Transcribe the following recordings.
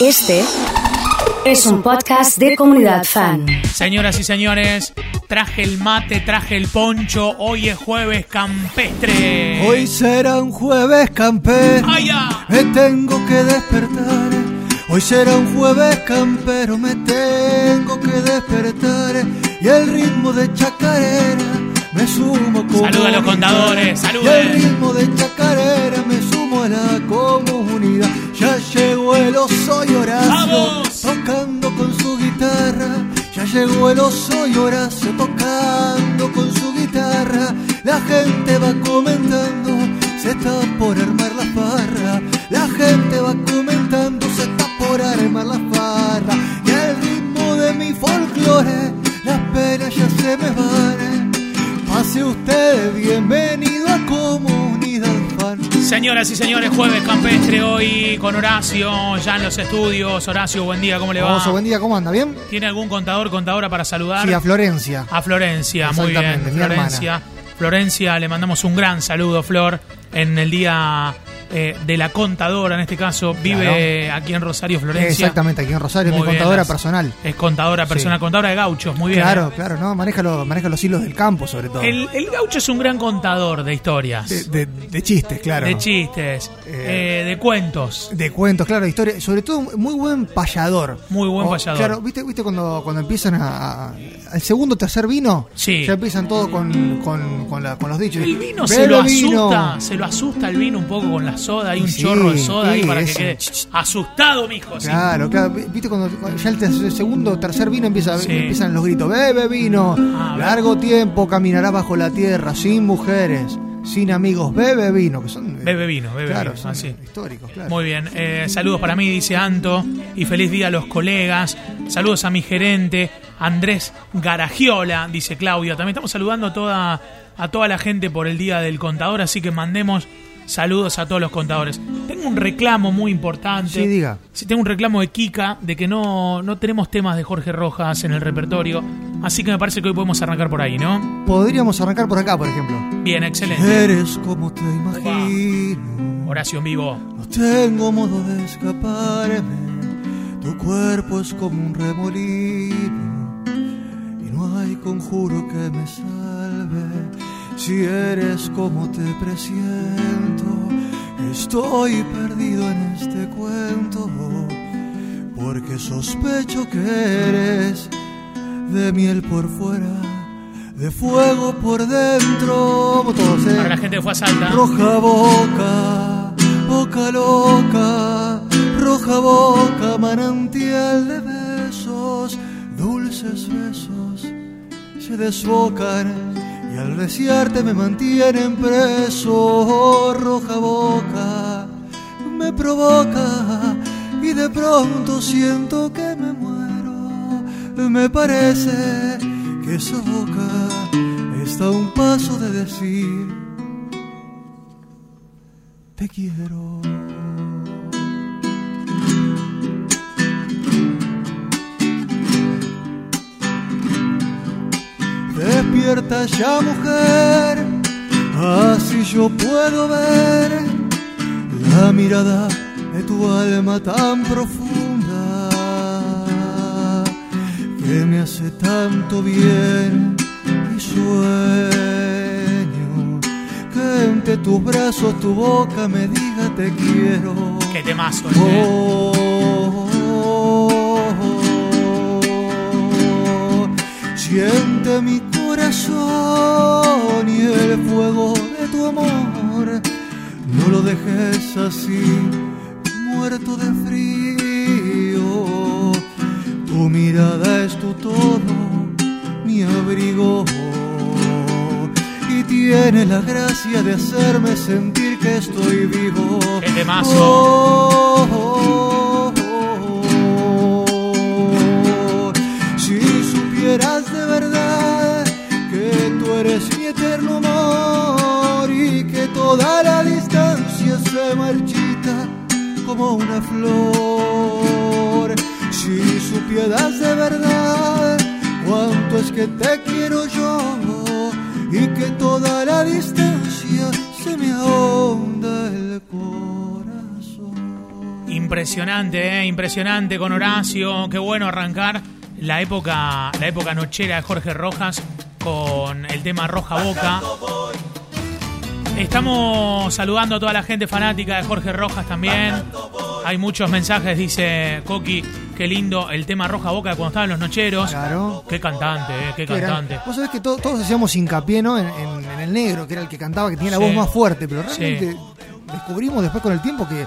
Este es un podcast de comunidad fan. Señoras y señores, traje el mate, traje el poncho. Hoy es jueves campestre. Hoy será un jueves campero. ¡Ay, ya! Me tengo que despertar. Hoy será un jueves campero. Me tengo que despertar. Y el ritmo de chacarera me sumo como. Saluda a los contadores, Y el ritmo de chacarera Pase usted, bienvenido a Comunidad Fan. Señoras y señores, jueves campestre hoy con Horacio, ya en los estudios. Horacio, buen día, ¿cómo le va? Oso, buen día, ¿cómo anda? ¿Bien? ¿Tiene algún contador, contadora para saludar? Sí, a Florencia. A Florencia, muy bien. Mi Florencia. Florencia, le mandamos un gran saludo, Flor, en el día eh, de la contadora, en este caso. Vive aquí en Rosario, Florencia. Exactamente, aquí en Rosario, Muy mi bien, contadora las- personal. Es contadora personal, Sí. contadora de gauchos, muy bien. Claro, ¿eh? claro, ¿no? Maneja, lo- maneja los hilos del campo, sobre todo. El, el gaucho es un gran contador de historias, De, de, de- de chistes, claro. chistes, Eh, de cuentos. De cuentos, claro, de historia. Sobre todo, muy buen payador. Muy buen O, payador. Claro, ¿viste, viste cuando, cuando empiezan a, a- al segundo o tercer vino? Sí. Ya empiezan todos con, con, con, la- con los dichos. El vino se lo vino. asusta, se lo asusta el vino un poco con la soda, hay un Sí, chorro de soda ahí para que quede asustado, mijo. sí. Claro, claro. Viste cuando, cuando ya el segundo o tercer vino empieza, empiezan los gritos. Bebe vino. Ah, Largo tiempo caminará bajo la tierra, sin mujeres, sin amigos. Bebe vino, que son... eh, Bebe vino, bebe claro, vino, son así. históricos, claro. Muy bien, eh, saludos para mí, dice Anto, y feliz día a los colegas. Saludos a mi gerente, Andrés Garagiola, dice Claudia. También estamos saludando a toda, a toda la gente por el día del contador, así que mandemos saludos a todos los contadores. Tengo un reclamo muy importante. Sí, diga. Sí, tengo un reclamo de Kika de que no, no tenemos temas de Jorge Rojas en el repertorio, así que me parece que hoy podemos arrancar por ahí, ¿no? Podríamos arrancar por acá, por ejemplo. Bien, excelente. Eres como te imagino. Horacio en vivo. No tengo modo de escaparme. Tu cuerpo es como un remolino. Y no hay conjuro que me salve. Si eres como te presiento, estoy perdido en este cuento. Porque sospecho que eres de miel por fuera, de fuego por dentro. Todos, ¿eh? Para la gente. Roja boca, boca loca, roja boca, manantial de besos, dulces besos, se desbocan y al desearte me mantienen preso. Roja boca, me provoca y de pronto siento que me muero. Me parece que esa boca está a un paso de decir te quiero. Ya mujer, así yo puedo ver la mirada de tu alma tan profunda que me hace tanto bien y sueño que entre tus brazos tu boca me diga te quiero. Qué temazo, ¿eh? Oh, siente mi corazón y el fuego de tu amor. No lo dejes así, muerto de frío. Tu mirada es tu todo, mi abrigo. Y tiene la gracia de hacerme sentir que estoy vivo. ¡Qué temazo! Oh, oh, oh, eterno amor y que toda la distancia se marchita como una flor. Si supieras de verdad cuánto es que te quiero yo y que toda la distancia se me ahonda el corazón. Impresionante, ¿eh? impresionante con Horacio. Qué bueno arrancar la época, la época nochera de Jorge Rojas con el tema Roja Boca. Estamos saludando a toda la gente fanática de Jorge Rojas también. Hay muchos mensajes, dice Coqui. Qué lindo el tema Roja Boca cuando estaban los nocheros. Claro. Qué cantante, eh, qué era- cantante. Vos sabés que to- todos hacíamos hincapié ¿no? en, en- en el negro, que era el que cantaba, que tenía la Sí. voz más fuerte, pero Sí. realmente descubrimos después con el tiempo que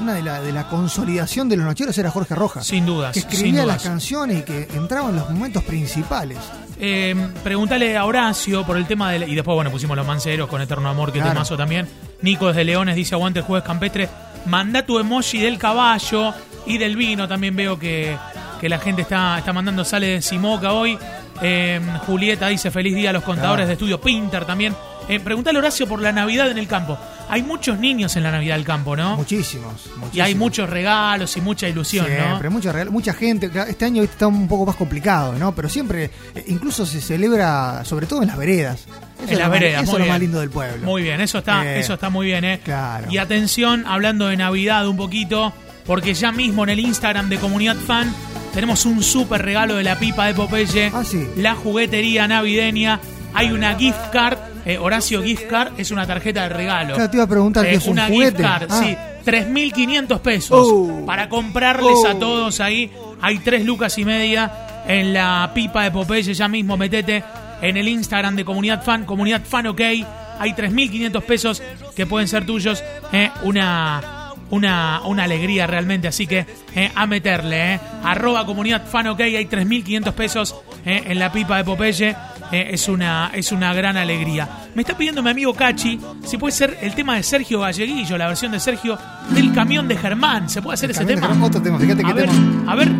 una de la, de la consolidación de los nocheros era Jorge Rojas. Sin dudas, que sin escribía las canciones y que entraba en los momentos principales. Eh, preguntale a Horacio por el tema del. Y después, bueno, pusimos los manceros con Eterno Amor, que Claro. temazo también. Nico desde Leones dice: Aguante el jueves campestre. Manda tu emoji del caballo y del vino. También veo que, que la gente está, está mandando. Sale de Simoca hoy. Eh, Julieta dice: Feliz día a los contadores Claro. de estudio Pinter también. Eh, preguntale a Horacio por la Navidad en el campo. Hay muchos niños en la Navidad del campo, ¿no? Muchísimos, muchísimos. Y hay muchos regalos y mucha ilusión, Siempre, ¿no? mucha, mucha gente. Este año está un poco más complicado, ¿no? Pero siempre, eh, incluso se celebra, sobre todo en las veredas. Eso En las más- veredas, Eso es lo más lindo del pueblo. Muy bien, eso está, Eh, eso está muy bien, ¿eh? claro. Y atención, hablando de Navidad un poquito, porque ya mismo en el Instagram de Comunidad Fan tenemos un súper regalo de la pipa de Popeye. Ah, sí. La juguetería navideña. Hay una gift card. Eh, Horacio Gift Card es una tarjeta de regalo. Claro, te iba a preguntar Eh, es un una juguete. gift card, Ah. sí. 3.500 pesos. Oh. Para comprarles a todos ahí. Hay tres lucas y media en la pipa de Popeye. Ya mismo metete en el Instagram de Comunidad Fan. Comunidad Fan OK. Hay 3.500 pesos que pueden ser tuyos. eh, una, una, una alegría realmente. Así que eh, a meterle. eh. Arroba Comunidad Fan OK. Hay 3.500 pesos eh, en la pipa de Popeye. Eh, es, una, es una gran alegría. Me está pidiendo mi amigo Cachi si puede ser el tema de Sergio Galleguillo, la versión de Sergio del camión de Germán. ¿Se puede hacer ese También tema? Otro tema, fíjate A qué ver, tema. a ver.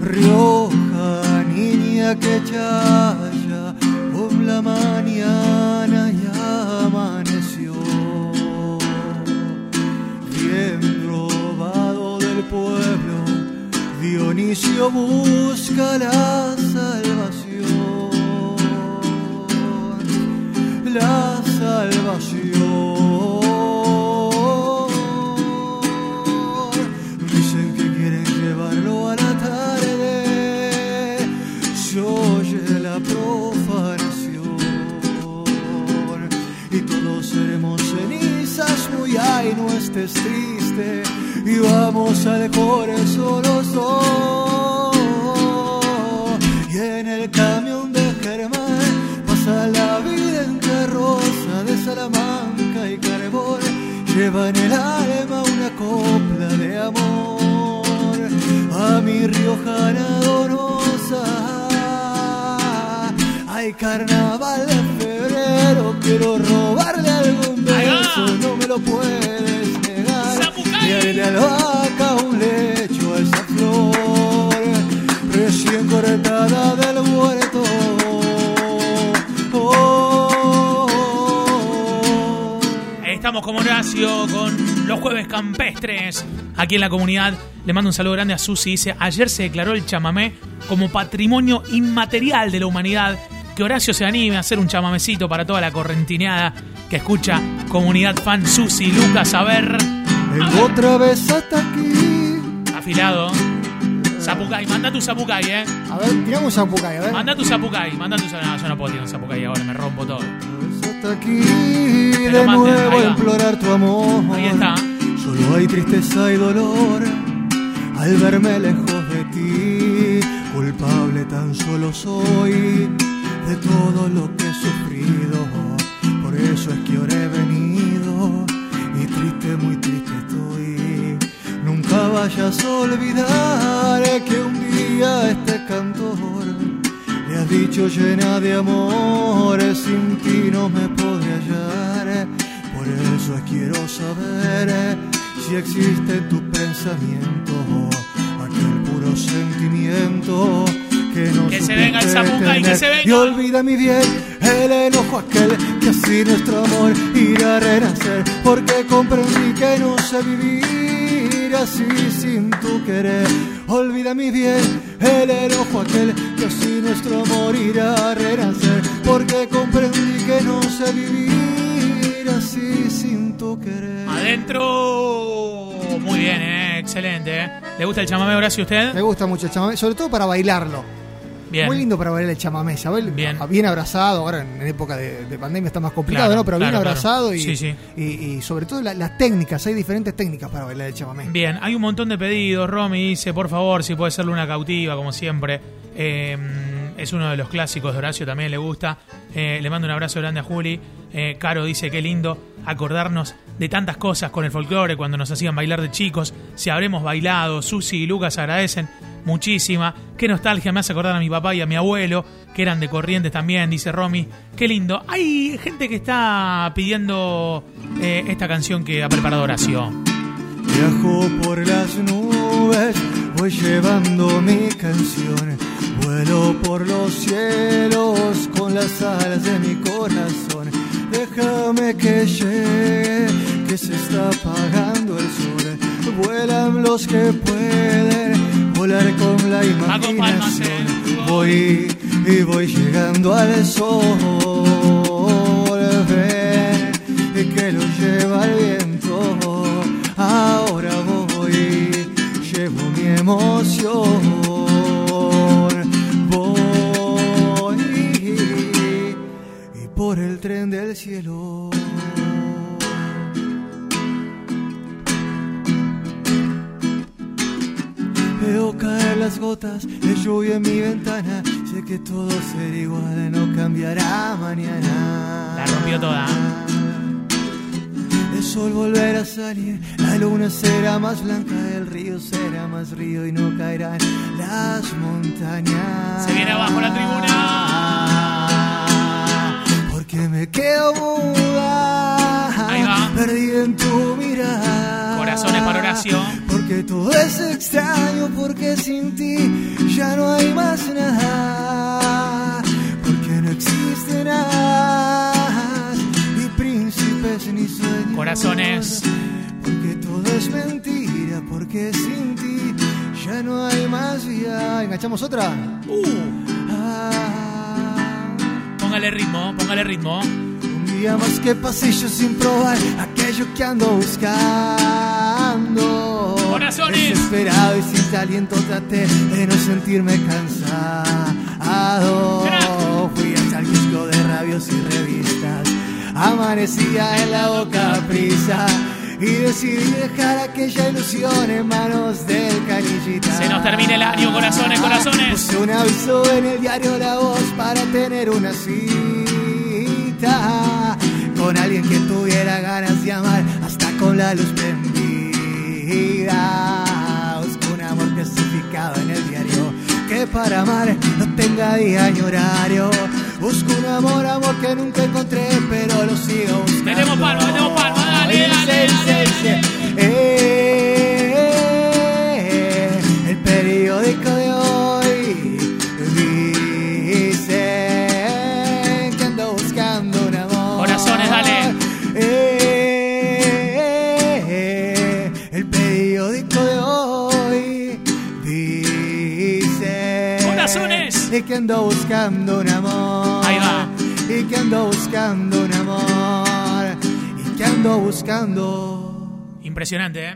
Rioja, niña que chaya, con la mañana ya amaneció. Bien robado del pueblo, Dionisio busca la salvación. Dicen que quieren llevarlo a la tarde. Se oye la profanación. Y todos seremos cenizas, muy ay, no estés triste. Y vamos al corazón los dos. Y en el camión Lleva en el alma una copla de amor a mi riojana donosa. Hay carnaval de febrero, quiero robarle algún beso, no me lo puedes negar. Y haré de albahaca jueves campestres aquí en la comunidad. Le mando un saludo grande a Susi. Dice, ayer se declaró el chamamé como patrimonio inmaterial de la humanidad. Que Horacio se anime a hacer un chamamecito para toda la correntineada que escucha comunidad fan Susi, Lucas, a ver. Vengo otra vez hasta aquí. Afilado. Zapucay, manda tu zapucay, eh. A ver, tiramos un zapucay, a ver. Manda tu zapucay, manda tu zapucay. No, yo no puedo tirar un zapucay ahora, me rompo todo. Hasta aquí de manden, nuevo a implorar tu amor. Ahí está. Solo hay tristeza y dolor al verme lejos de ti. Culpable tan solo soy de todo lo que he sufrido. Por eso es que ahora he venido y triste, muy triste estoy. Nunca vayas a olvidar que un día este cantor le has dicho llena de amor, sin ti no me podré hallar. Por eso quiero saber si existe en tu pensamiento aquel puro sentimiento que no Que se venga el Zapucay, que se venga. Y olvida mi bien el enojo aquel que así nuestro amor irá a renacer, porque comprendí que no sé vivir así sin tu querer. Olvida mi bien el enojo aquel que así nuestro amor irá a renacer, porque comprendí que no sé vivir así sin tu querer. Adentro. muy bien, eh, excelente. eh. ¿Le gusta el chamamé, Horacio, usted? Me gusta mucho el chamamé, sobre todo para bailarlo. Bien. Muy lindo para bailar el chamamé, ¿sabes? Bien. Bien abrazado, ahora en, en época de, de pandemia está más complicado, Claro, ¿no? Pero bien claro. abrazado y, Sí, sí. y, y sobre todo la- las técnicas, hay diferentes técnicas para bailar el chamamé. Bien, hay un montón de pedidos. Romy dice, por favor, si puede ser Luna Cautiva, como siempre. Eh, es uno de los clásicos de Horacio, también le gusta. Eh, le mando un abrazo grande a Juli. Eh, Caro dice, qué lindo acordarnos de tantas cosas con el folclore cuando nos hacían bailar de chicos. Si habremos bailado, Susi y Lucas agradecen muchísima. Qué nostalgia me hace acordar a mi papá y a mi abuelo, que eran de Corrientes también, dice Romy. Qué lindo. Hay gente que está pidiendo eh, esta canción que ha preparado Horacio. Viajo por las nubes, voy llevando mi canción. Vuelo por los cielos con las alas de mi corazón. Déjame que llegue, que se está apagando el sol. Vuelan los que pueden volar con la imaginación. Voy y voy llegando al sol. Ven que lo lleva el viento. Emoción. Voy y por el tren del cielo. Veo caer las gotas de lluvia en mi ventana. Sé que todo será igual, no cambiará mañana. La rompió toda. Sol volverá a salir, la luna será más blanca, el río será más río y no caerán las montañas. Se viene abajo la tribuna. Porque me quedo muda, Ahí va. perdida en tu mirada. Corazones para Horacio. Porque todo es extraño, porque sin ti ya no hay más nada. Porque no existe nada, ni príncipes ni sueños. Corazones. Porque todo es mentira, porque sin ti ya no hay más vida. ¿Enganchamos otra? Ah, Póngale ritmo, póngale ritmo. un día más que pasillo sin probar aquello que ando buscando. Corazones. Desesperado y sin aliento traté de no sentirme cansado. Amanecía en la boca prisa. Y decidí dejar aquella ilusión en manos del canillita. Se nos termina el año, corazones, corazones. Puse un aviso en el diario La Voz para tener una cita con alguien que tuviera ganas de amar hasta con la luz prendida. Busco un amor clasificado en el diario que para amar no tenga día ni horario. Busco un amor, amor que nunca encontré, pero lo sigo buscando. Metemos palma, metemos palma, dale, dale, dale, dice, eh, el periódico de hoy dice que ando buscando un amor. Corazones, dale. Eh, el periódico de hoy dice Corazones. que ando buscando un amor. Ahí va. Y que ando buscando un amor. Y que ando buscando. Impresionante, ¿eh?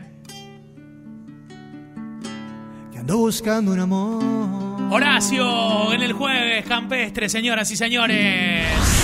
Que ando buscando un amor. Horacio, en el jueves campestre, señoras y señores.